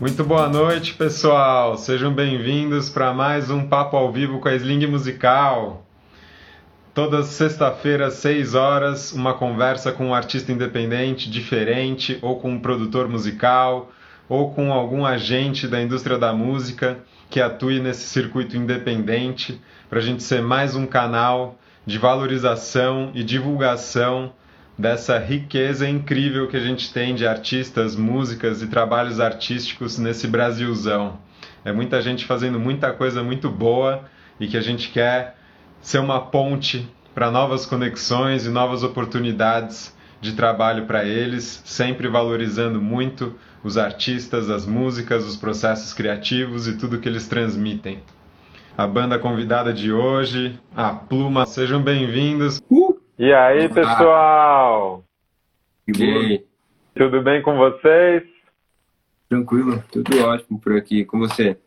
Muito boa noite, pessoal. Sejam bem-vindos para mais um Papo ao Vivo com a Sling Musical. Todas sexta-feira, 6 horas, uma conversa com um artista independente, diferente, ou com um produtor musical, ou com algum agente da indústria da música que atue nesse circuito independente, para a gente ser mais um canal de valorização e divulgação dessa riqueza incrível que a gente tem de artistas, músicas e trabalhos artísticos nesse Brasilzão. É muita gente fazendo muita coisa muito boa e que a gente quer ser uma ponte para novas conexões e novas oportunidades de trabalho para eles, sempre valorizando muito os artistas, as músicas, os processos criativos e tudo que eles transmitem. A banda convidada de hoje, a Pluma, sejam bem-vindos. Uh! E aí, pessoal? E? Tudo bem com vocês? Tranquilo, tudo ótimo por aqui, com você?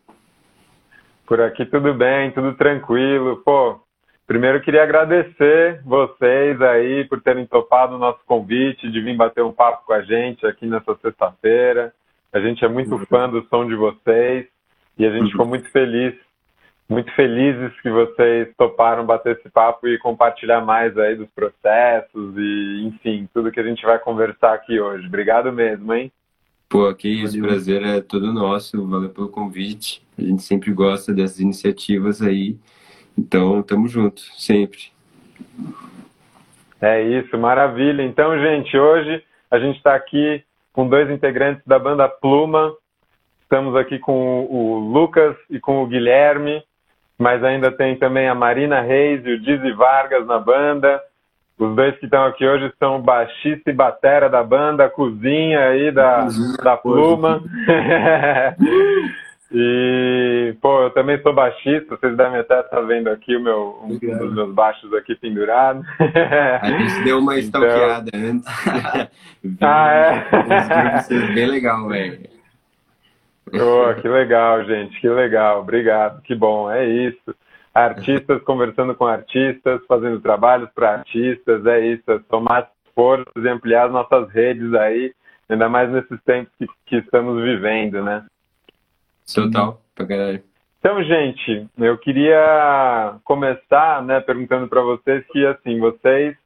Por aqui tudo bem, tudo tranquilo. Pô, primeiro queria agradecer vocês aí por terem topado o nosso convite de vir bater um papo com a gente aqui nessa sexta-feira. A gente é muito uhum. fã do som de vocês e a gente uhum. ficou muito feliz muito felizes que vocês toparam bater esse papo e compartilhar mais aí dos processos e, enfim, tudo que a gente vai conversar aqui hoje. Obrigado mesmo, hein? Pô, que isso, o prazer é todo nosso, valeu pelo convite. A gente sempre gosta dessas iniciativas aí, então tamo junto, sempre. É isso, maravilha. Então, gente, hoje a gente está aqui com dois integrantes da banda Pluma. Estamos aqui com o Lucas e com o Guilherme mas ainda tem também a Marina Reis e o Dizzy Vargas na banda. Os dois que estão aqui hoje são o baixista e batera da banda, a cozinha aí da, da Pluma. e, pô, eu também sou baixista, vocês devem até estar vendo aqui o meu, um dos meus baixos aqui pendurado. A gente deu uma então... stalkeada antes. ah, é? bem legal, velho. Oh, que legal, gente, que legal, obrigado, que bom, é isso. Artistas conversando com artistas, fazendo trabalhos para artistas, é isso, é tomar forças e ampliar as nossas redes aí, ainda mais nesses tempos que, que estamos vivendo, né? Total, pra caralho. Então, gente, eu queria começar, né, perguntando para vocês que, assim, vocês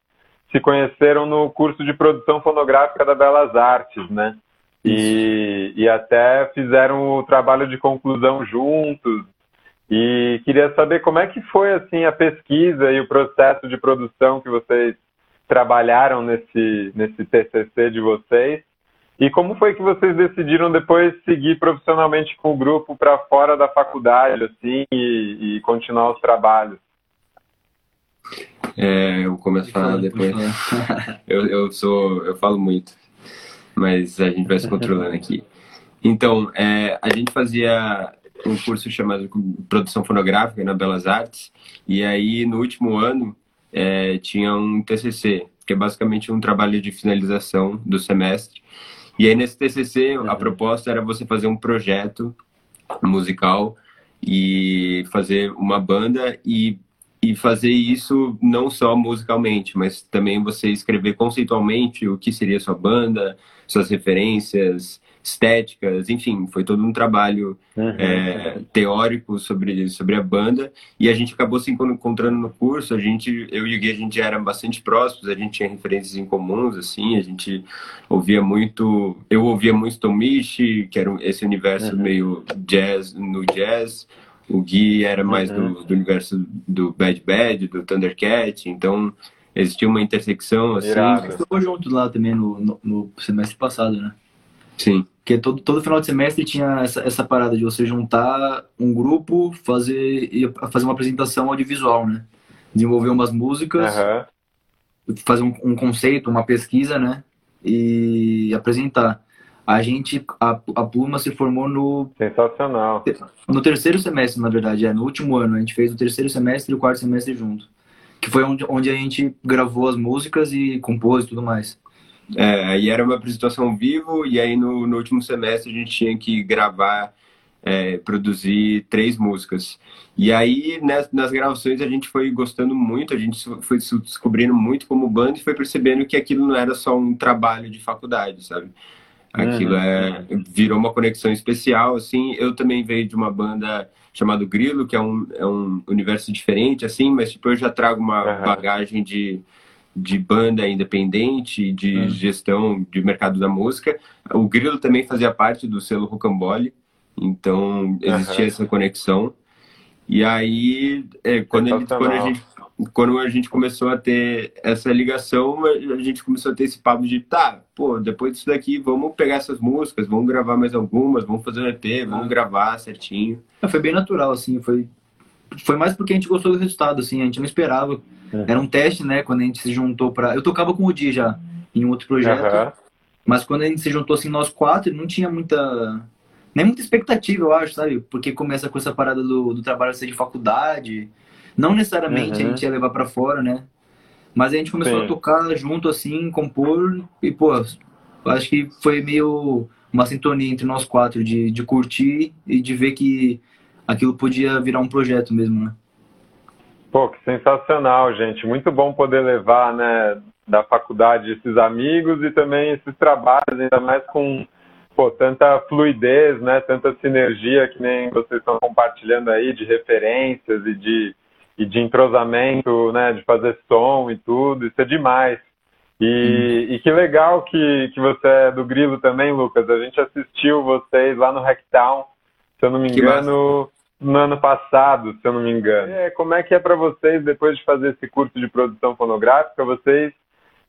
se conheceram no curso de produção fonográfica da Belas Artes, né? E, e até fizeram o trabalho de conclusão juntos. E queria saber como é que foi assim a pesquisa e o processo de produção que vocês trabalharam nesse, nesse TCC de vocês. E como foi que vocês decidiram depois seguir profissionalmente com o grupo para fora da faculdade, assim, e, e continuar os trabalhos? É, eu começo a falar depois. eu, eu sou, eu falo muito mas a gente vai se controlando aqui. Então, é, a gente fazia um curso chamado Produção Fonográfica na Belas Artes, e aí no último ano é, tinha um TCC, que é basicamente um trabalho de finalização do semestre. E aí nesse TCC a proposta era você fazer um projeto musical e fazer uma banda e e fazer isso não só musicalmente, mas também você escrever conceitualmente o que seria sua banda, suas referências estéticas, enfim, foi todo um trabalho uhum. é, teórico sobre, sobre a banda e a gente acabou se encontrando no curso, a gente, eu e o Gui, a gente era bastante próximos, a gente tinha referências em comuns, assim, a gente ouvia muito, eu ouvia muito Tom Misch, que era esse universo uhum. meio jazz, no jazz, o Gui era mais uhum. do, do, universo do Bad Bad, do Thundercat, então existia uma intersecção assim. Ficou junto lá também no, no, no, semestre passado, né? Sim. Porque todo, todo final de semestre tinha essa, essa parada de você juntar um grupo, fazer, fazer uma apresentação audiovisual, né? Desenvolver umas músicas, uhum. fazer um, um conceito, uma pesquisa, né? E apresentar. A gente, a, a Pluma se formou no. Sensacional. No terceiro semestre, na verdade, é, no último ano. A gente fez o terceiro semestre e o quarto semestre junto. Que foi onde, onde a gente gravou as músicas e compôs e tudo mais. É, aí era uma apresentação vivo, e aí no, no último semestre a gente tinha que gravar, é, produzir três músicas. E aí nas, nas gravações a gente foi gostando muito, a gente foi se descobrindo muito como banda e foi percebendo que aquilo não era só um trabalho de faculdade, sabe? Aquilo uhum. é, virou uma conexão especial, assim. Eu também veio de uma banda chamada Grilo, que é um, é um universo diferente, assim, mas tipo, eu já trago uma uhum. bagagem de, de banda independente, de uhum. gestão de mercado da música. O Grilo também fazia parte do selo Rocambole, então existia essa conexão. E aí, é, quando, ele, quando, a gente, quando a gente começou a ter essa ligação, a gente começou a ter esse papo de, tá, pô, depois disso daqui, vamos pegar essas músicas, vamos gravar mais algumas, vamos fazer um EP, vamos ah. gravar certinho. É, foi bem natural, assim, foi, foi mais porque a gente gostou do resultado, assim, a gente não esperava. É. Era um teste, né, quando a gente se juntou pra... Eu tocava com o Di já, em um outro projeto, uhum. mas quando a gente se juntou, assim, nós quatro, não tinha muita nem muita expectativa, eu acho, sabe? Porque começa com essa parada do, do trabalho ser de faculdade. Não necessariamente uhum. a gente ia levar para fora, né? Mas a gente começou Sim. a tocar junto, assim, compor. E, pô, acho que foi meio uma sintonia entre nós quatro de, de curtir e de ver que aquilo podia virar um projeto mesmo, né? Pô, que sensacional, gente. Muito bom poder levar, né, da faculdade esses amigos e também esses trabalhos, ainda mais com pô, tanta fluidez, né, tanta sinergia que nem vocês estão compartilhando aí de referências e de, e de entrosamento, né, de fazer som e tudo, isso é demais. E, hum. e que legal que, que você é do Grilo também, Lucas. A gente assistiu vocês lá no Hacktown, se eu não me engano, no ano passado, se eu não me engano. É, como é que é para vocês, depois de fazer esse curso de produção fonográfica, vocês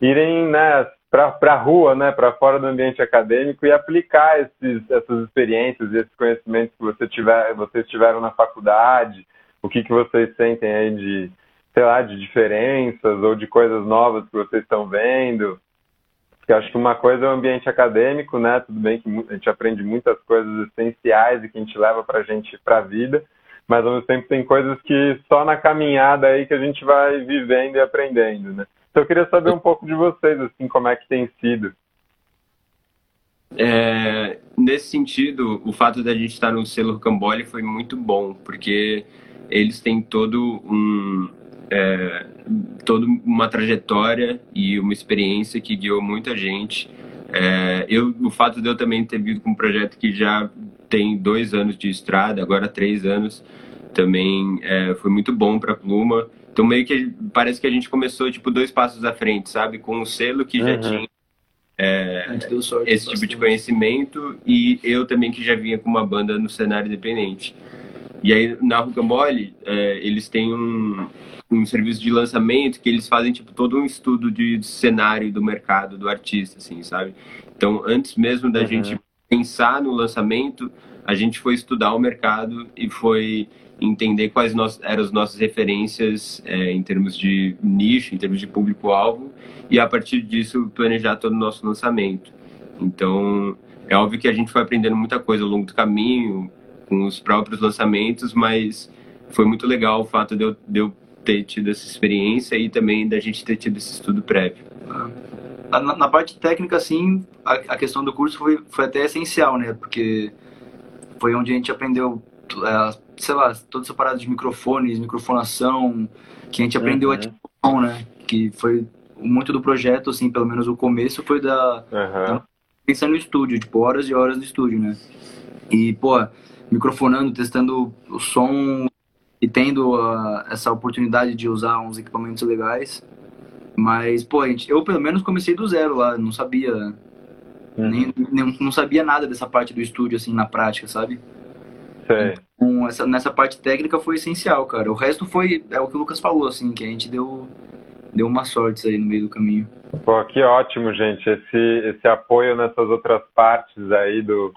irem né, para a rua, né, para fora do ambiente acadêmico e aplicar esses, essas experiências e esses conhecimentos que você tiver, vocês tiveram na faculdade, o que, que vocês sentem aí de, sei lá, de diferenças ou de coisas novas que vocês estão vendo. Porque acho que uma coisa é o ambiente acadêmico, né, tudo bem que a gente aprende muitas coisas essenciais e que a gente leva para a gente para a vida, mas ao mesmo tempo tem coisas que só na caminhada aí que a gente vai vivendo e aprendendo, né. Então eu queria saber um pouco de vocês, assim, como é que tem sido. É, nesse sentido, o fato da gente estar no selo Cambole foi muito bom, porque eles têm todo um é, toda uma trajetória e uma experiência que guiou muita gente. É, eu, o fato de eu também ter vindo com um projeto que já tem dois anos de estrada, agora três anos, também é, foi muito bom para a Pluma. Então meio que parece que a gente começou tipo dois passos à frente, sabe? Com um selo que já uhum. tinha é, esse tipo de conhecimento e eu também que já vinha com uma banda no cenário independente. E aí na Rucambole é, eles têm um, um serviço de lançamento que eles fazem tipo todo um estudo de cenário do mercado do artista, assim, sabe? Então antes mesmo da uhum. gente pensar no lançamento, a gente foi estudar o mercado e foi entender quais nós, eram as nossas referências é, em termos de nicho, em termos de público-alvo, e a partir disso planejar todo o nosso lançamento. Então, é óbvio que a gente foi aprendendo muita coisa ao longo do caminho, com os próprios lançamentos, mas foi muito legal o fato de eu, de eu ter tido essa experiência e também da gente ter tido esse estudo prévio. Na, na parte técnica, sim, a, a, questão do curso foi, foi até essencial, né? Porque foi onde a gente aprendeu é, sei lá, toda essa parada de microfones, microfonação, que a gente aprendeu uhum. a né? Que foi muito do projeto, assim, pelo menos o começo foi da... Uhum. pensando no estúdio, tipo, horas e horas no estúdio, né? E, pô, microfonando, testando o som e tendo uh, essa oportunidade de usar uns equipamentos legais. Mas, pô, gente, eu pelo menos comecei do zero lá, não sabia... Uhum. Nem, nem, não sabia nada dessa parte do estúdio, assim, na prática, sabe? Sei. Então, essa, nessa parte técnica foi essencial, cara. O resto foi, é o que o Lucas falou, assim, que a gente deu, deu uma sorte aí no meio do caminho. Pô, que ótimo, gente. Esse, esse apoio nessas outras partes aí do,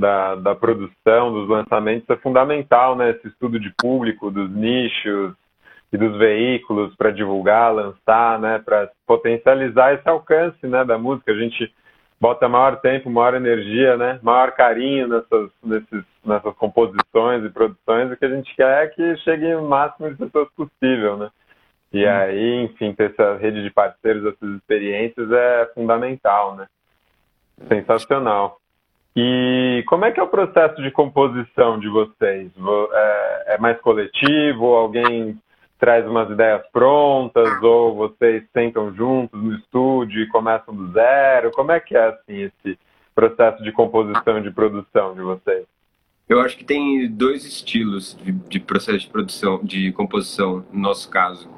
da, da produção, dos lançamentos é fundamental, né? Esse estudo de público, dos nichos e dos veículos para divulgar, lançar, né? Para potencializar esse alcance, né? Da música. A gente bota maior tempo, maior energia, né? Maior carinho nessas, nesses, nessas composições e produções. O que a gente quer é que chegue o máximo de pessoas possível, né? E hum. aí, enfim, ter essa rede de parceiros, essas experiências é fundamental, né? Sensacional. E como é que é o processo de composição de vocês? É, é mais coletivo? Alguém traz umas ideias prontas ou vocês sentam juntos no estúdio e começam do zero? Como é que é assim esse processo de composição e de produção de vocês? Eu acho que tem dois estilos de, de processo de produção, de composição, no nosso caso.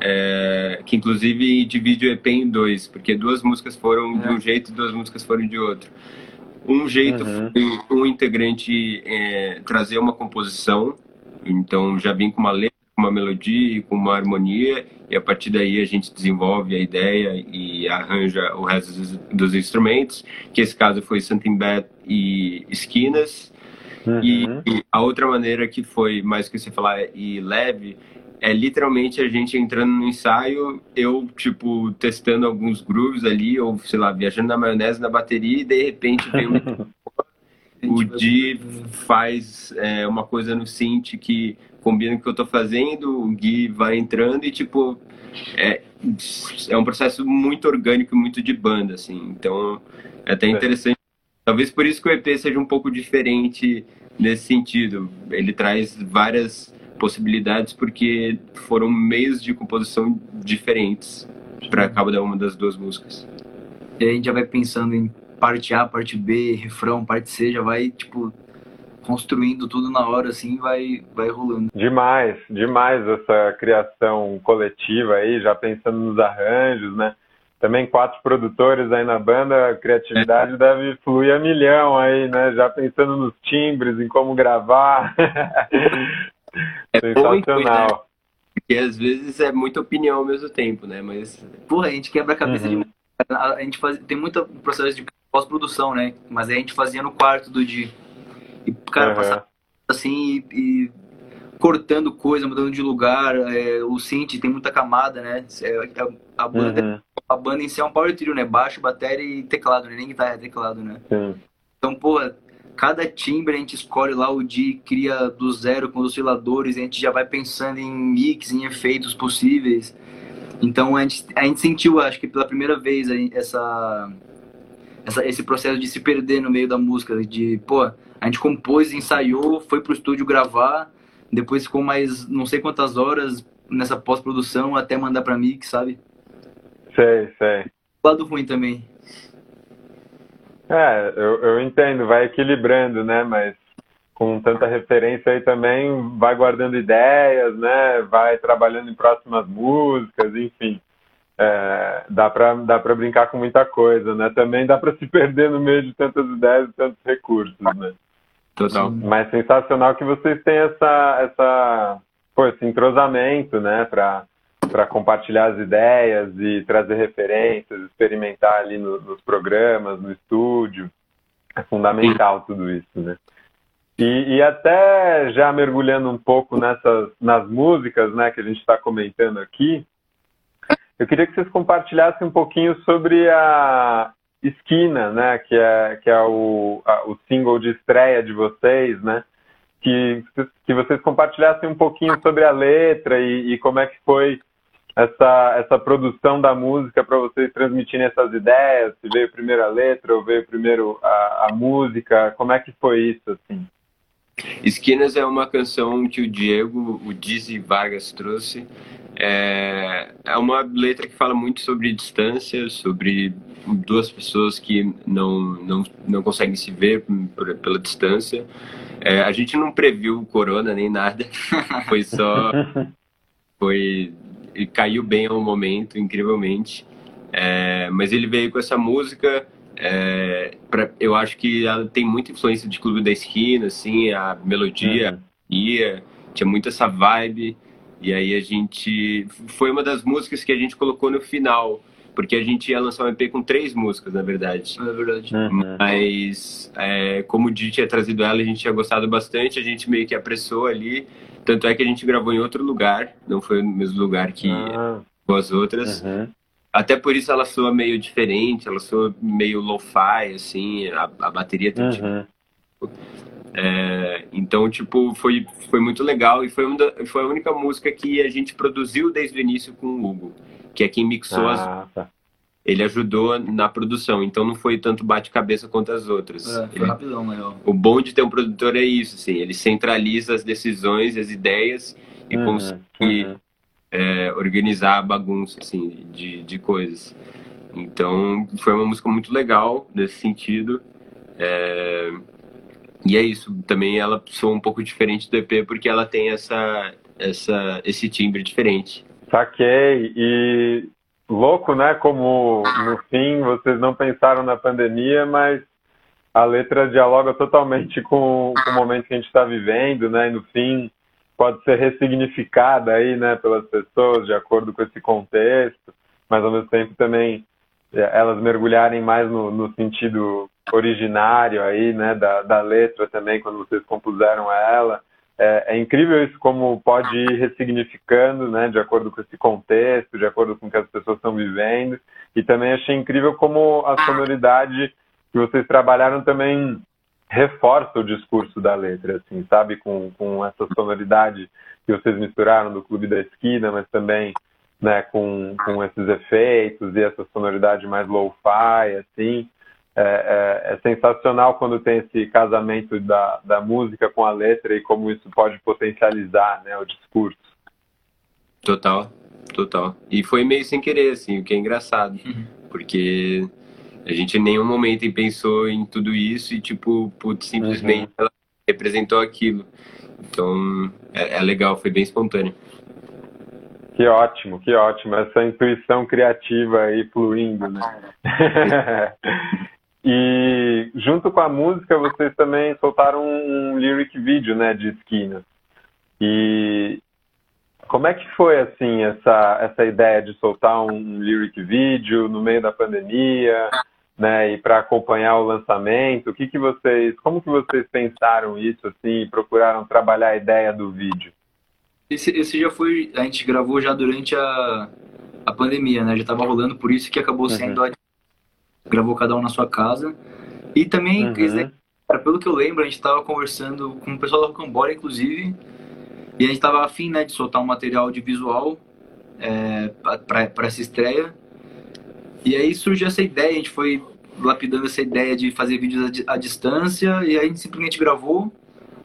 É, que inclusive divide o EP em dois, porque duas músicas foram é. de um jeito e duas músicas foram de outro. Um jeito uhum. foi um integrante é, trazer uma composição, então já vem com uma letra, com uma melodia, com uma harmonia, e a partir daí a gente desenvolve a ideia e arranja o resto dos, dos instrumentos, que esse caso foi Something Bad e Esquinas. Uhum. E, e, a outra maneira que foi mais que você falar e leve é literalmente a gente entrando no ensaio, eu, tipo, testando alguns grooves ali, ou sei lá, viajando na maionese na bateria, e de repente vem o Di faz é, uma coisa no synth que combina com o que eu tô fazendo, o Gui vai entrando e, tipo, é, é um processo muito orgânico, muito de banda, assim. Então, é até interessante. Talvez por isso que o EP seja um pouco diferente nesse sentido. Ele traz várias possibilidades porque foram meios de composição diferentes para cada uma das duas músicas. E a gente já vai pensando em parte A, parte B, refrão, parte C, já vai, tipo, construindo tudo na hora, assim, vai, vai rolando. Demais, demais essa criação coletiva aí, já pensando nos arranjos, né? Também quatro produtores aí na banda, a criatividade é. deve fluir a milhão aí, né? Já pensando nos timbres, em como gravar. É Sensacional. Né? Porque às vezes é muita opinião ao mesmo tempo, né? Mas. Porra, a gente quebra a cabeça uhum. de. A gente faz... tem muito processo de pós-produção, né? Mas a gente fazia no quarto do dia. E, cara, uhum. passava assim e, e, cortando coisa, mudando de lugar. É, o synth tem muita camada, né? É, é a, banda, uhum. a banda em si é um power trio, né? Baixo, bateria e teclado, né? Nem guitarra, é teclado, né? Sim. Então, porra, cada timbre a gente escolhe lá o D, cria do zero com os osciladores, a gente já vai pensando em mix, em efeitos possíveis. Então a gente, a gente sentiu, acho que pela primeira vez, essa, essa, esse processo de se perder no meio da música, de, pô, a gente compôs, ensaiou, foi pro estúdio gravar, depois ficou mais não sei quantas horas nessa pós-produção até mandar pra mix, sabe? Sei, sei. Lado ruim também. É, eu, eu entendo, vai equilibrando, né? Mas com tanta referência aí também vai guardando ideias, né? Vai trabalhando em próximas músicas, enfim. É, dá para dá pra brincar com muita coisa, né? Também dá para se perder no meio de tantas ideias e tantos recursos, né? Total. Mas sensacional que vocês têm essa, essa, pô, esse entrosamento, né? Para para compartilhar as ideias e trazer referências, experimentar ali no, nos programas, no estúdio. É fundamental tudo isso, né? E, e até já mergulhando um pouco nessas nas músicas, né, que a gente está comentando aqui, eu queria que vocês compartilhassem um pouquinho sobre a Esquina, né, que é que é o, a, o single de estreia de vocês, né? Que, que vocês compartilhassem um pouquinho sobre a letra e, e como é que foi essa, essa produção da música para vocês transmitirem essas ideias? Se veio primeiro a letra ou veio primeiro a, a música? Como é que foi isso, assim? Esquinas é uma canção que o Diego, o Dizzy Vargas trouxe. É, é uma letra que fala muito sobre distância, sobre duas pessoas que não, não, não conseguem se ver por, pela distância. É, a gente não previu o corona nem nada, foi só. Foi ele caiu bem ao momento, incrivelmente. É, mas ele veio com essa música. É, pra, eu acho que ela tem muita influência de Clube da Esquina, assim, a melodia, uhum. ia, tinha muito essa vibe. E aí a gente. Foi uma das músicas que a gente colocou no final, porque a gente ia lançar um EP com três músicas, na verdade. É verdade. Uhum. Mas, é, como o Didi tinha trazido ela, a gente tinha gostado bastante, a gente meio que apressou ali. Tanto é que a gente gravou em outro lugar, não foi no mesmo lugar que ah. as outras. Uhum. Até por isso ela soa meio diferente, ela soa meio lo-fi, assim, a, a bateria tem uhum. tipo, é, então, tipo, foi, foi muito legal e foi, uma da, foi a única música que a gente produziu desde o início com o Hugo, que é quem mixou ah, as, tá ele ajudou na produção, então não foi tanto bate-cabeça quanto as outras. É, foi rapidão, maior. O bom de ter um produtor é isso, assim, ele centraliza as decisões, as ideias e uhum, consegue uhum. É, organizar a bagunça, assim, de, de coisas. Então, foi uma música muito legal nesse sentido. É... E é isso. Também ela soa um pouco diferente do EP porque ela tem essa, essa, esse timbre diferente. Saquei. E louco, né? Como no fim vocês não pensaram na pandemia, mas a letra dialoga totalmente com, com o momento que a gente está vivendo, né? E no fim pode ser ressignificada aí, né, pelas pessoas de acordo com esse contexto, mas ao mesmo tempo também é, elas mergulharem mais no, no sentido originário aí, né, da, da letra também quando vocês compuseram ela. É, é, incrível isso como pode ir ressignificando, né, de acordo com esse contexto, de acordo com o que as pessoas estão vivendo. E também achei incrível como a sonoridade que vocês trabalharam também reforça o discurso da letra, assim, sabe, com, com essa sonoridade que vocês misturaram do Clube da Esquina, mas também, né, com, com esses efeitos e essa sonoridade mais low-fi, assim, é, é, é, sensacional quando tem esse casamento da, da música com a letra e como isso pode potencializar, né, o discurso. Total, total. E foi meio sem querer, assim, o que é engraçado, uhum. porque a gente em nenhum momento pensou em tudo isso e, tipo, putz, simplesmente uhum. ela representou aquilo. Então, é, é, legal, foi bem espontâneo. Que ótimo, que ótimo. Essa intuição criativa aí fluindo, né? e junto com a música, vocês também soltaram um lyric vídeo, né, de esquina. E como é que foi, assim, essa, essa ideia de soltar um lyric vídeo no meio da pandemia? né, e para acompanhar o lançamento, o que que vocês, como que vocês pensaram isso assim, e procuraram trabalhar a ideia do vídeo? Esse, esse já foi, a gente gravou já durante a, a pandemia, né? Já estava rolando, por isso que acabou sendo uhum. Gravou cada um na sua casa. E também, uhum. cara, pelo que eu lembro, a gente estava conversando com o pessoal da Rocambora, inclusive, e a gente estava afim, né, de soltar um material audiovisual é, para essa estreia. E aí surgiu essa ideia, a gente foi lapidando essa ideia de fazer vídeos à, distância, e aí a gente simplesmente gravou.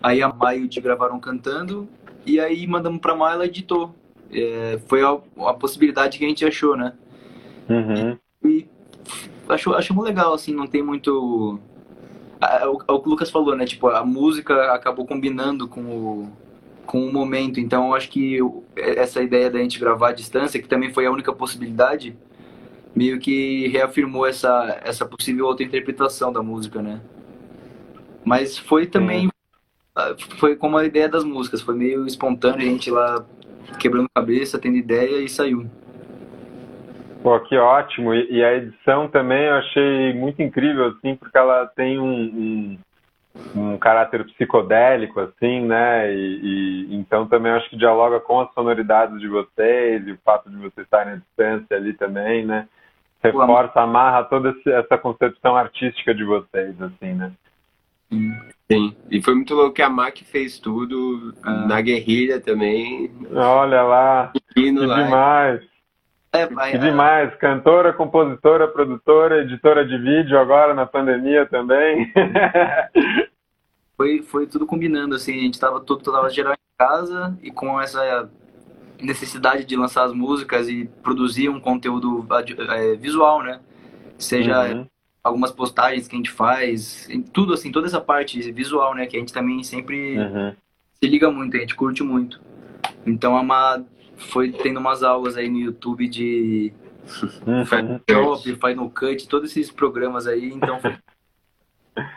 Aí a Maio de gravaram cantando, e aí mandamos pra Maio, ela editou. É, foi a, a, possibilidade que a gente achou, né? Uhum. E, e achou, achamos legal, assim, não tem muito. É o, o que o Lucas falou, né? Tipo, a música acabou combinando com o, com o momento. Então, eu acho que essa ideia da gente gravar à distância, que também foi a única possibilidade, meio que reafirmou essa, essa possível outra interpretação da música, né? Mas foi também, ah, foi como a ideia das músicas, foi meio espontâneo, a gente lá quebrando cabeça, tendo ideia e saiu. Pô, que ótimo! E, e a edição também eu achei muito incrível, assim, porque ela tem um, um, um caráter psicodélico, assim, né? E, e, então também acho que dialoga com as sonoridades de vocês e o fato de vocês estarem à distância ali também, né? reforça, amarra toda essa concepção artística de vocês, assim, né? Sim, e foi muito louco que a Mac fez tudo ah. na guerrilha também. Olha lá, que lá. demais. É, vai, que é. demais, cantora, compositora, produtora, editora de vídeo agora na pandemia também. foi, foi tudo combinando, assim, a gente tava tudo, tava geral em casa e com essa necessidade de lançar as músicas e produzir um conteúdo é, visual, né? Seja uhum. algumas postagens que a gente faz, tudo assim, toda essa parte visual, né? Que a gente também sempre uhum. se liga muito, a gente curte muito. Então a Má foi tendo umas aulas aí no YouTube de uhum. Photoshop, Final Cut, todos esses programas aí, então foi...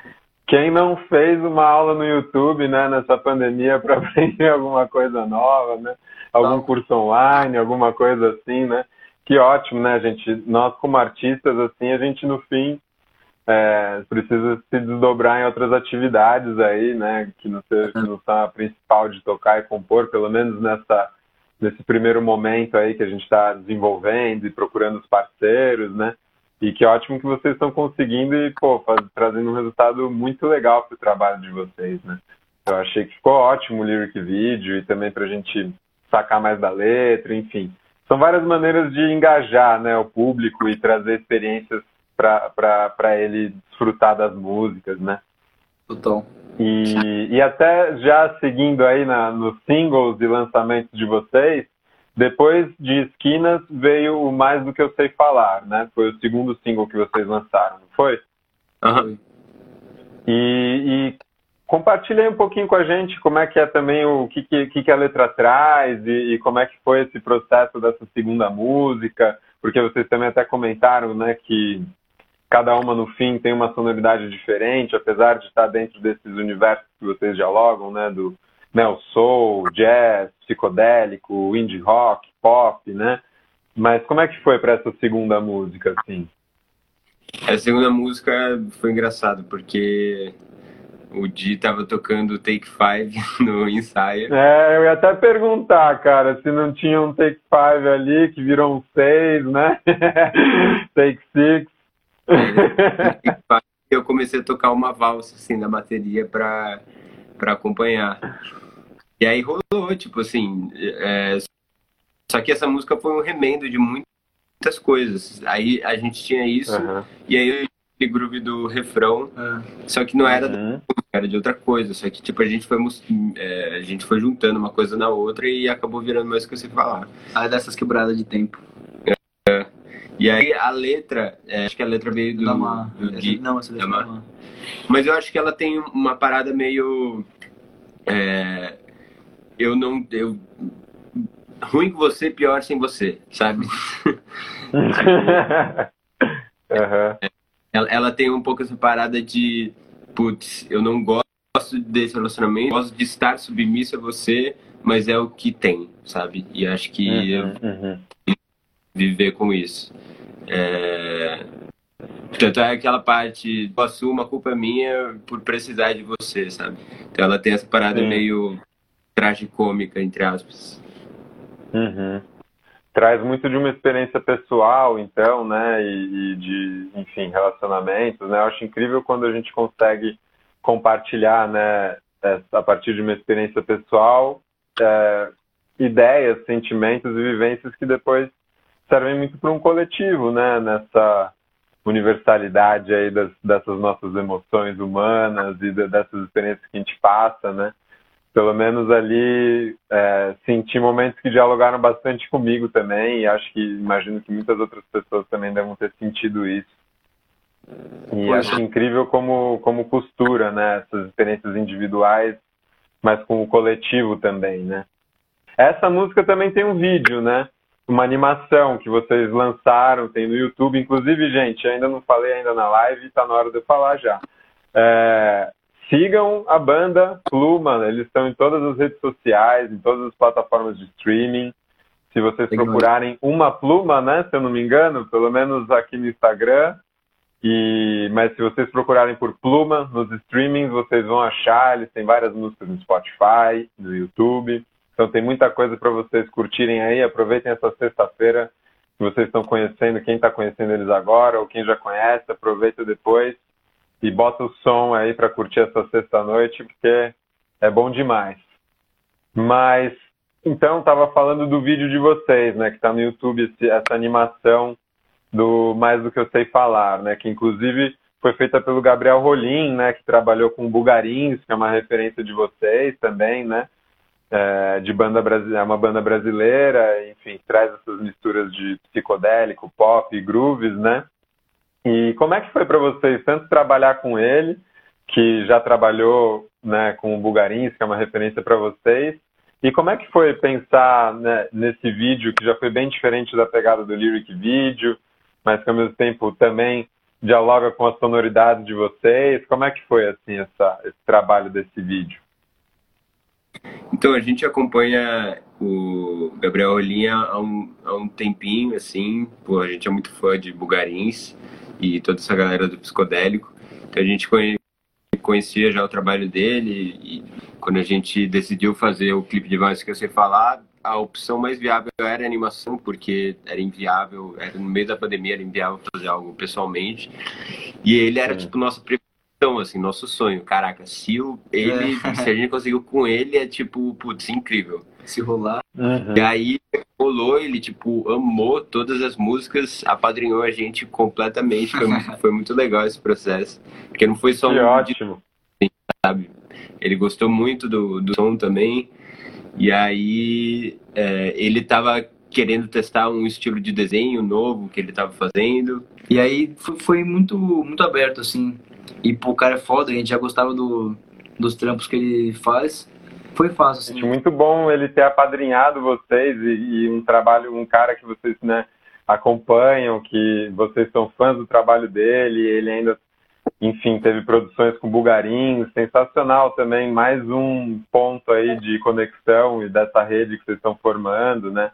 Quem não fez uma aula no YouTube, né, nessa pandemia para aprender alguma coisa nova, né? algum curso online, alguma coisa assim, né? Que ótimo, né, gente? Nós, como artistas, assim, a gente, no fim, é, precisa se desdobrar em outras atividades aí, né? Que não, seja, que não a principal de tocar e compor, pelo menos nessa, nesse primeiro momento aí que a gente está desenvolvendo e procurando os parceiros, né? E que ótimo que vocês estão conseguindo e, pô, trazendo um resultado muito legal para o trabalho de vocês, né? Eu achei que ficou ótimo o lyric vídeo e também para a gente sacar mais da letra, enfim. São várias maneiras de engajar né, o público e trazer experiências para ele desfrutar das músicas, né? Total. E, e até já seguindo aí na, nos singles e lançamentos de vocês, depois de Esquinas veio o Mais Do Que Eu Sei Falar, né? Foi o segundo single que vocês lançaram, não foi? Uhum. E, e compartilha aí um pouquinho com a gente como é que é também o que, que, que a letra traz e, e, como é que foi esse processo dessa segunda música, porque vocês também até comentaram né, que cada uma no fim tem uma sonoridade diferente, apesar de estar dentro desses universos que vocês dialogam, né, do neo soul, jazz, psicodélico, indie rock, pop, né? Mas como é que foi para essa segunda música, assim? A segunda música foi engraçado porque o Di tava tocando Take Five no ensaio. É, eu ia até perguntar, cara, se não tinha um Take Five ali que virou um seis, né? take Six. Eu comecei a tocar uma valsa assim na bateria para para acompanhar. E aí rolou, tipo assim, é... só que essa música foi um remendo de muitas coisas. Aí a gente tinha isso uhum. e aí aquele groove do refrão, é. só que não era uhum. era de outra coisa, só que tipo a gente foi é, a gente foi juntando uma coisa na outra e acabou virando mais o que você falar. Ah, dessas quebradas de tempo. É. E aí a letra, é, acho que a letra veio do, Dama. do Gui, não, essa Dama. Mas eu acho que ela tem uma parada meio é, eu não eu ruim com você, pior sem você, sabe? uhum. ela, ela tem um pouco essa parada de, putz, eu não gosto desse relacionamento, gosto de estar submisso a você, mas é o que tem, sabe? E acho que uhum, uhum. Viver com isso. É... Tanto é aquela parte, eu assumo, a culpa minha por precisar de você, sabe? Então ela tem essa parada Sim. meio tragicômica, entre aspas. Uhum traz muito de uma experiência pessoal, então, né, e, e, de, enfim, relacionamentos, né. Eu acho incrível quando a gente consegue compartilhar, né, a partir de uma experiência pessoal, é, ideias, sentimentos e vivências que depois servem muito para um coletivo, né, nessa universalidade aí das, dessas nossas emoções humanas e de, dessas experiências que a gente passa, né? Pelo menos ali é, senti momentos que dialogaram bastante comigo também e acho que imagino que muitas outras pessoas também devem ter sentido isso. E acho é. incrível como como costura né? Essas experiências individuais mas com o coletivo também né? Essa música também tem um vídeo né uma animação que vocês lançaram tem no YouTube inclusive gente ainda não falei ainda na live está na hora de eu falar já é, Sigam a banda Pluma, eles estão em todas as redes sociais, em todas as plataformas de streaming. Se vocês procurarem uma pluma, né, se eu não me engano, pelo menos aqui no Instagram. E, mas se vocês procurarem por Pluma nos streamings, vocês vão achar. Eles têm várias músicas no Spotify, no YouTube. Então tem muita coisa para vocês curtirem aí. Aproveitem essa sexta-feira que vocês estão conhecendo, quem está conhecendo eles agora ou quem já conhece, aproveita depois e bota o som aí para curtir essa sexta-noite, porque é bom demais. Mas, então, estava falando do vídeo de vocês, né, que está no YouTube, esse, essa animação do Mais Do Que Eu Sei Falar, né, que inclusive foi feita pelo Gabriel Rolim, né, que trabalhou com Bugarins, que é uma referência de vocês também, né, é, de banda brasileira, é uma banda brasileira, enfim, traz essas misturas de psicodélico, pop, grooves, né, e como é que foi para vocês tanto trabalhar com ele, que já trabalhou né, com o Bulgarins, que é uma referência para vocês, e como é que foi pensar né, nesse vídeo, que já foi bem diferente da pegada do lyric video, mas que ao mesmo tempo também dialoga com a sonoridade de vocês? Como é que foi assim essa, esse trabalho desse vídeo? Então, a gente acompanha o Gabriel Olinha há um, há um tempinho, assim, pô, a gente é muito fã de Bugarins, e toda essa galera do psicodélico. Então a gente conhecia já o trabalho dele e quando a gente decidiu fazer o clipe de Vans que eu sei falar, a opção mais viável era a animação, porque era inviável, era no meio da pandemia, era inviável fazer algo pessoalmente. E ele era, tipo, nossa previsão, assim, nosso sonho. Caraca, se, o, ele, é. se a gente conseguiu com ele, é tipo, putz, incrível. Se rolar. Uhum. E aí rolou, ele, tipo, amou todas as músicas, apadrinhou a gente completamente. Foi, muito, foi muito legal esse processo. Porque não foi só que um. Ótimo. De, sabe? Ele gostou muito do, do som também. E aí é, ele tava querendo testar um estilo de desenho novo que ele tava fazendo. E aí foi, foi muito, muito aberto, assim. E pô, o cara é foda, a gente já gostava do, dos trampos que ele faz. Foi fácil, assim. Muito bom ele ter apadrinhado vocês e, e um trabalho, um cara que vocês, né, acompanham, que vocês são fãs do trabalho dele, ele ainda, enfim, teve produções com Bulgarinho, sensacional também, mais um ponto aí de conexão e dessa rede que vocês estão formando, né?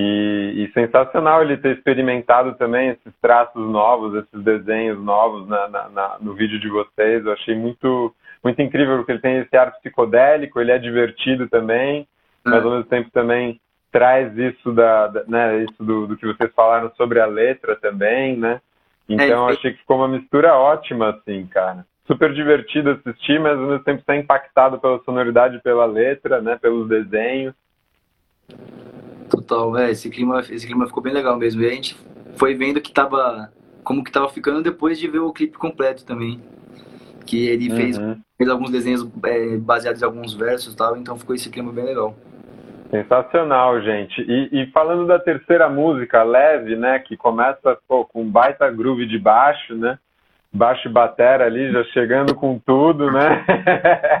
E, e, sensacional ele ter experimentado também esses traços novos, esses desenhos novos na, na, na, no vídeo de vocês. Eu achei muito, muito incrível porque ele tem esse ar psicodélico, ele é divertido também, é. mas ao mesmo tempo também traz isso da, da né, isso do, do, que vocês falaram sobre a letra também, né? Então é, achei que ficou uma mistura ótima, assim, cara. Super divertido assistir, mas ao mesmo tempo está impactado pela sonoridade, pela letra, né? Pelos desenhos. Total, é, esse clima, esse clima ficou bem legal mesmo. E a gente foi vendo que tava, como que tava ficando depois de ver o clipe completo também. Que ele uhum. fez, fez alguns desenhos é, baseados em alguns versos e tal, então ficou esse clima bem legal. Sensacional, gente. E, e, falando da terceira música, Leve, né, que começa pô, com um baita groove de baixo, né? Baixo e batera ali, já chegando com tudo, né?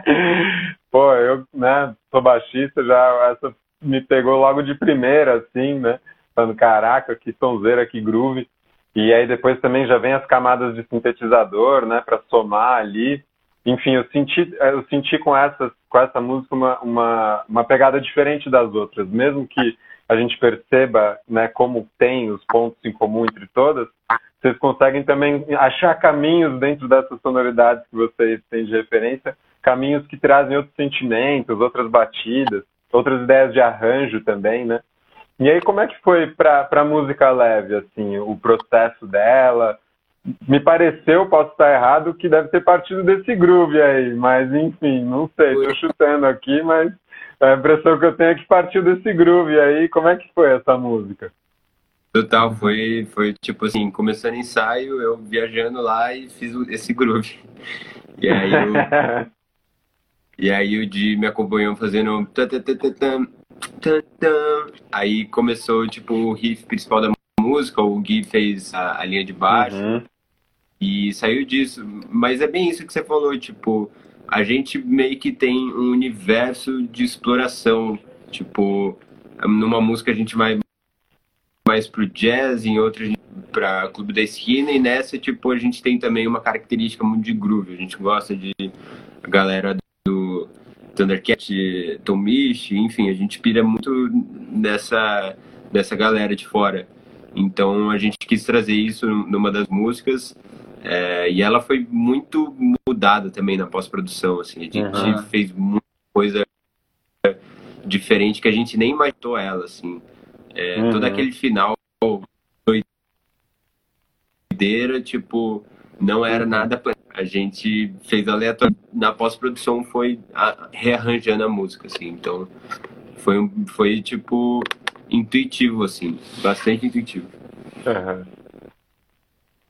pô, eu, né, sou baixista, já essa me pegou logo de primeira, assim, né? Falando, caraca, que sonzeira, que groove. E aí depois também já vem as camadas de sintetizador, né, para somar ali. Enfim, eu senti, eu senti com essa, com essa música uma, uma, uma pegada diferente das outras. Mesmo que a gente perceba né, como tem os pontos em comum entre todas, vocês conseguem também achar caminhos dentro dessas sonoridades que vocês têm de referência, caminhos que trazem outros sentimentos, outras batidas outras ideias de arranjo também, né? E aí, como é que foi para a música leve, assim, o processo dela? Me pareceu, posso estar errado, que deve ter partido desse groove aí, mas enfim, não sei, estou chutando aqui, mas a impressão que eu tenho é que partiu desse groove aí. Como é que foi essa música? Total, foi, foi tipo assim, começando ensaio, eu viajando lá e fiz esse groove. E aí eu, E aí o Di me acompanhou fazendo. Aí começou tipo o riff principal da música, o Gui fez a, a linha de baixo. Uhum. E saiu disso. Mas é bem isso que você falou, tipo, a gente meio que tem um universo de exploração. Tipo, numa música a gente vai mais pro jazz, em outra para Clube da Esquina, e nessa, tipo, a gente tem também uma característica muito de groove. A gente gosta de a galera Thundercat, Tom Misch, enfim, a gente pira muito nessa, dessa galera de fora. Então a gente quis trazer isso numa das músicas é, e ela foi muito mudada também na pós-produção. Assim, a gente uhum. fez muita coisa diferente que a gente nem imaginou ela. Assim. É, uhum. Todo aquele final doideira, tipo, não era nada a gente fez aleatório. Na pós-produção foi a, rearranjando a música, assim. Então, foi, foi tipo, intuitivo, assim. Bastante intuitivo. Uhum.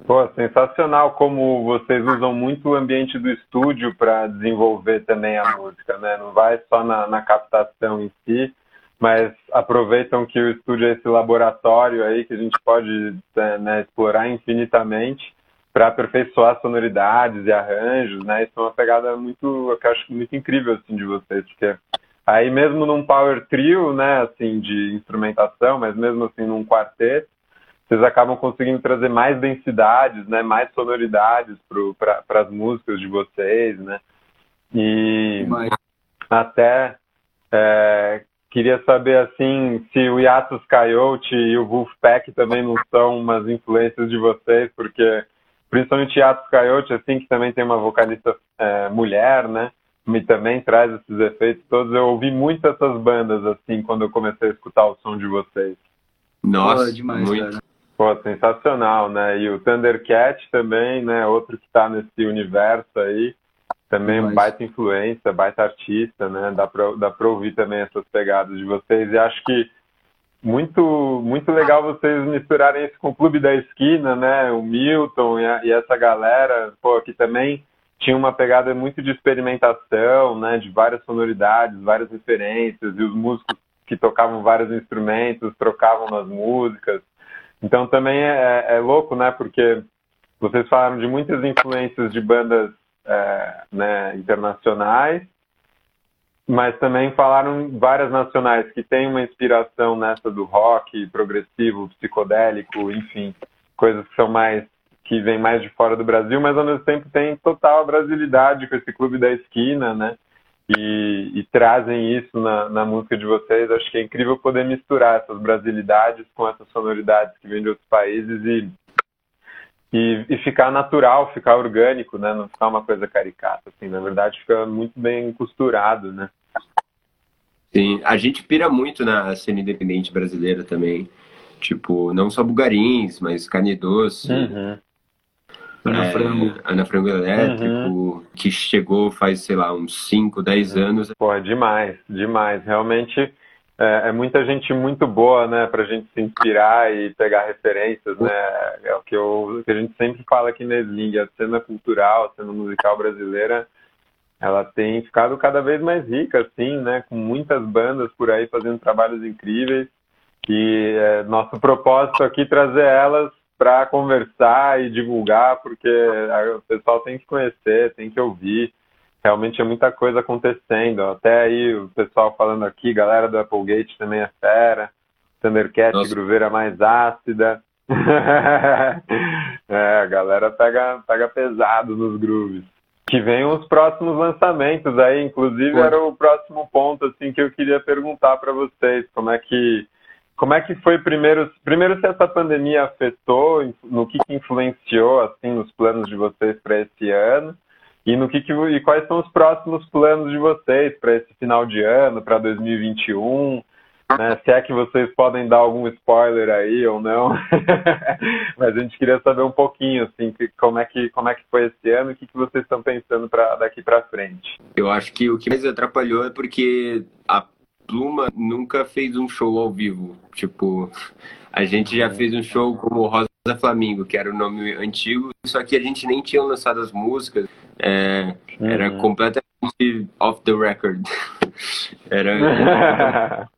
Pô, sensacional como vocês usam muito o ambiente do estúdio para desenvolver também a música, né? Não vai só na, na captação em si, mas aproveitam que o estúdio é esse laboratório aí que a gente pode né, explorar infinitamente para aperfeiçoar sonoridades e arranjos, né? Isso é uma pegada muito, eu acho muito incrível assim de vocês, porque aí mesmo num power trio, né, assim de instrumentação, mas mesmo assim num quarteto, vocês acabam conseguindo trazer mais densidades, né, mais sonoridades para as músicas de vocês, né? E Mas... até é, queria saber assim se o Yatus Coyote e o Wolfpack também não são umas influências de vocês, porque principalmente Teatro Coyote, assim, que também tem uma vocalista é, mulher, né? Me também traz esses efeitos todos. Eu ouvi muito essas bandas, assim, quando eu comecei a escutar o som de vocês. Nossa, Pô, demais, muito. Cara. Pô, sensacional, né? E o Thundercat também, né? Outro que está nesse universo aí. Também demais. baita influência, baita artista, né? Dá pra, dá pra ouvir também essas pegadas de vocês. E acho que muito muito legal vocês misturarem isso com o Clube da Esquina, né? O Milton e, a, e, essa galera, pô, que também tinha uma pegada muito de experimentação, né? De várias sonoridades, várias referências e os músicos que tocavam vários instrumentos trocavam nas músicas. Então também é, é louco, né? Porque vocês falaram de muitas influências de bandas é, né, internacionais, mas também falaram várias nacionais que têm uma inspiração nessa do rock progressivo, psicodélico, enfim, coisas que são mais que vêm mais de fora do Brasil, mas ao mesmo tempo tem total brasilidade com esse clube da esquina, né? E, e trazem isso na, na, música de vocês. Acho que é incrível poder misturar essas brasilidades com essas sonoridades que vêm de outros países e e, e, ficar natural, ficar orgânico, né? Não ficar uma coisa caricata, assim. Na verdade, fica muito bem costurado, né? Sim, a gente pira muito na cena independente brasileira também. Tipo, não só Bugarins, mas Carne Doce. Uhum. Ana é, Frango. Ana Frango Elétrico, uhum. que chegou faz, sei lá, uns 5, 10 uhum. anos. Pô, demais, demais. Realmente é, é, muita gente muito boa, né, para a gente se inspirar e pegar referências, né? É o que, eu, que a gente sempre fala aqui na Sling, a cena cultural, a cena musical brasileira, ela tem ficado cada vez mais rica, assim, né? Com muitas bandas por aí fazendo trabalhos incríveis. E é, nosso propósito aqui é trazer elas para conversar e divulgar, porque o pessoal tem que conhecer, tem que ouvir realmente é muita coisa acontecendo. Até aí o pessoal falando aqui, galera do Applegate também é fera, Thundercat, Nossa. Grooveira mais ácida. é, a galera pega, pega pesado nos grooves. Que vem os próximos lançamentos aí, inclusive Pô. era o próximo ponto assim que eu queria perguntar para vocês, como é que como é que foi primeiro, primeiro se essa pandemia afetou, no que, que influenciou assim nos planos de vocês para esse ano? E, no que, que e quais são os próximos planos de vocês para esse final de ano, para 2021? Né? Se é que vocês podem dar algum spoiler aí ou não. Mas a gente queria saber um pouquinho, assim, que, como, é que, como é que foi esse ano e o que, que vocês estão pensando pra, daqui para frente. Eu acho que o que mais atrapalhou é porque a Pluma nunca fez um show ao vivo. Tipo, a gente já fez um show como Rosa Flamingo, que era o nome antigo, só que a gente nem tinha lançado as músicas. É, uhum. Era completamente off the record. era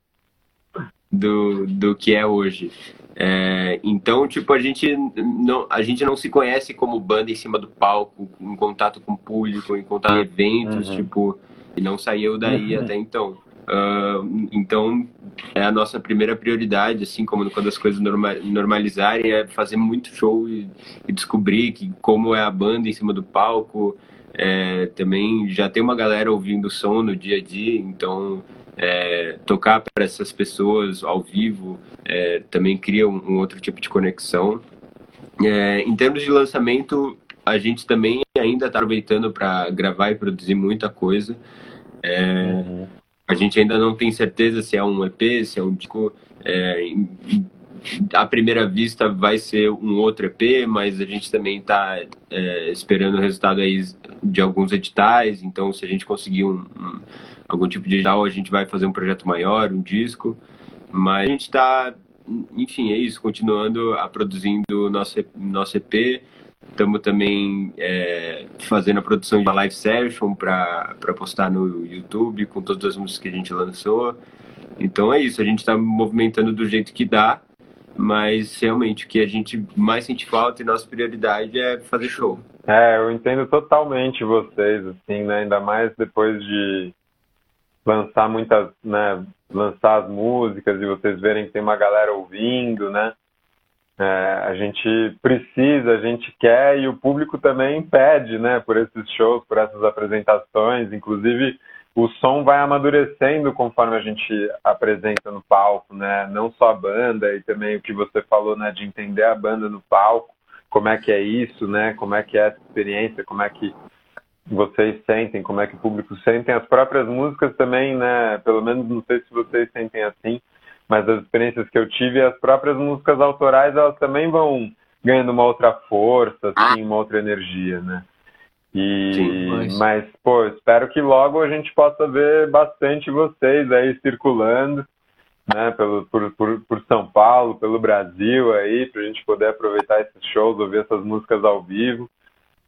do, do que é hoje. É, então, tipo, a gente, não, a gente não se conhece como banda em cima do palco, em contato com o público, em contato em eventos, uhum. tipo, e não saiu daí uhum. até então. Uh, então, é a nossa primeira prioridade, assim como quando as coisas norma normalizarem, é fazer muito show e, e, descobrir que, como é a banda em cima do palco, é, também já tem uma galera ouvindo som no dia a dia, então é, tocar para essas pessoas ao vivo é, também cria um, um, outro tipo de conexão. É, em termos de lançamento, a gente também ainda está aproveitando para gravar e produzir muita coisa. É, uhum. A gente ainda não tem certeza se é um EP, se é um disco. É, à primeira vista vai ser um outro EP, mas a gente também está é, esperando o resultado aí de alguns editais. Então, se a gente conseguir um, um, algum tipo de edital, a gente vai fazer um projeto maior, um disco. Mas a gente está, enfim, é isso, continuando a produzindo nosso, nosso EP. Estamos também é, fazendo a produção de uma live session para postar no YouTube com todas as músicas que a gente lançou. Então é isso, a gente está movimentando do jeito que dá mas realmente o que a gente mais sente falta e nossa prioridade é fazer show. É, eu entendo totalmente vocês, assim, né? Ainda mais depois de lançar muitas, né? Lançar as músicas e vocês verem que tem uma galera ouvindo, né? É, a gente precisa, a gente quer e o público também pede, né? Por esses shows, por essas apresentações, inclusive o som vai amadurecendo conforme a gente apresenta no palco, né? Não só a banda e também o que você falou, né? De entender a banda no palco, como é que é isso, né? Como é que é essa experiência, como é que vocês sentem, como é que o público sente. As próprias músicas também, né? Pelo menos não sei se vocês sentem assim, mas as experiências que eu tive, as próprias músicas autorais, elas também vão ganhando uma outra força, assim, uma outra energia, né? E, Sim, mas... mas, pô, espero que logo a gente possa ver bastante vocês aí circulando, né, pelo, por, por, por São Paulo, pelo Brasil aí, para a gente poder aproveitar esses shows, ouvir essas músicas ao vivo,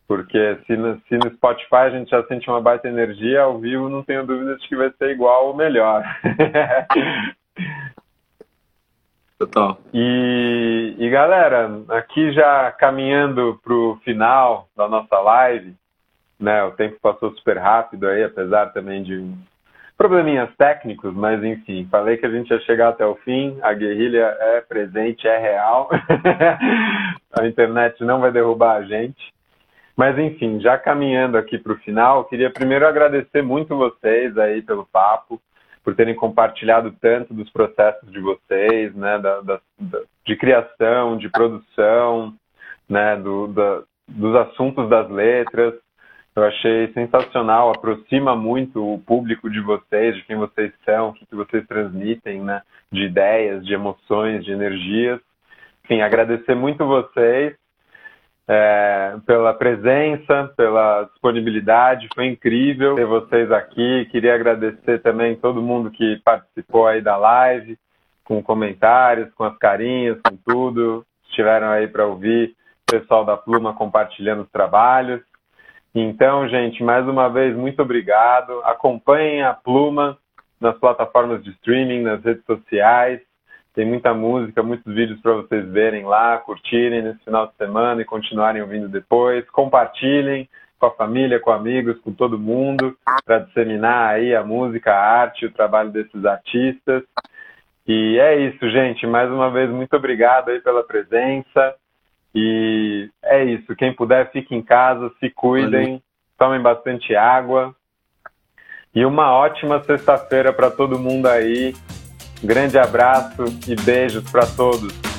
porque se no, se no Spotify a gente já sente uma baita energia, ao vivo não tenho dúvidas de que vai ser igual ou melhor. Total. E, e galera, aqui já caminhando para o final da nossa live, né? O tempo passou super rápido aí, apesar também de probleminhas técnicos, mas enfim, falei que a gente ia chegar até o fim. A guerrilha é presente, é real. a internet não vai derrubar a gente. Mas enfim, já caminhando aqui para o final, queria primeiro agradecer muito vocês aí pelo papo, por terem compartilhado tanto dos processos de vocês, né, da, da, de criação, de produção, né, do, da, dos assuntos das letras. Eu achei sensacional, aproxima muito o público de vocês, de quem vocês são, o que vocês transmitem, né? De ideias, de emoções, de energias. Enfim, agradecer muito vocês é, pela presença, pela disponibilidade. Foi incrível ter vocês aqui. Queria agradecer também todo mundo que participou aí da live, com comentários, com as carinhas, com tudo. Estiveram aí para ouvir o pessoal da Pluma compartilhando os trabalhos. Então, gente, mais uma vez, muito obrigado. Acompanhem a Pluma nas plataformas de streaming, nas redes sociais. Tem muita música, muitos vídeos para vocês verem lá, curtirem nesse final de semana e continuarem ouvindo depois. Compartilhem com a família, com amigos, com todo mundo, para disseminar aí a música, a arte, o trabalho desses artistas. E é isso, gente. Mais uma vez, muito obrigado aí pela presença. E é isso. Quem puder, fique em casa, se cuidem, tomem bastante água. E uma ótima sexta-feira para todo mundo aí. grande abraço e beijos para todos.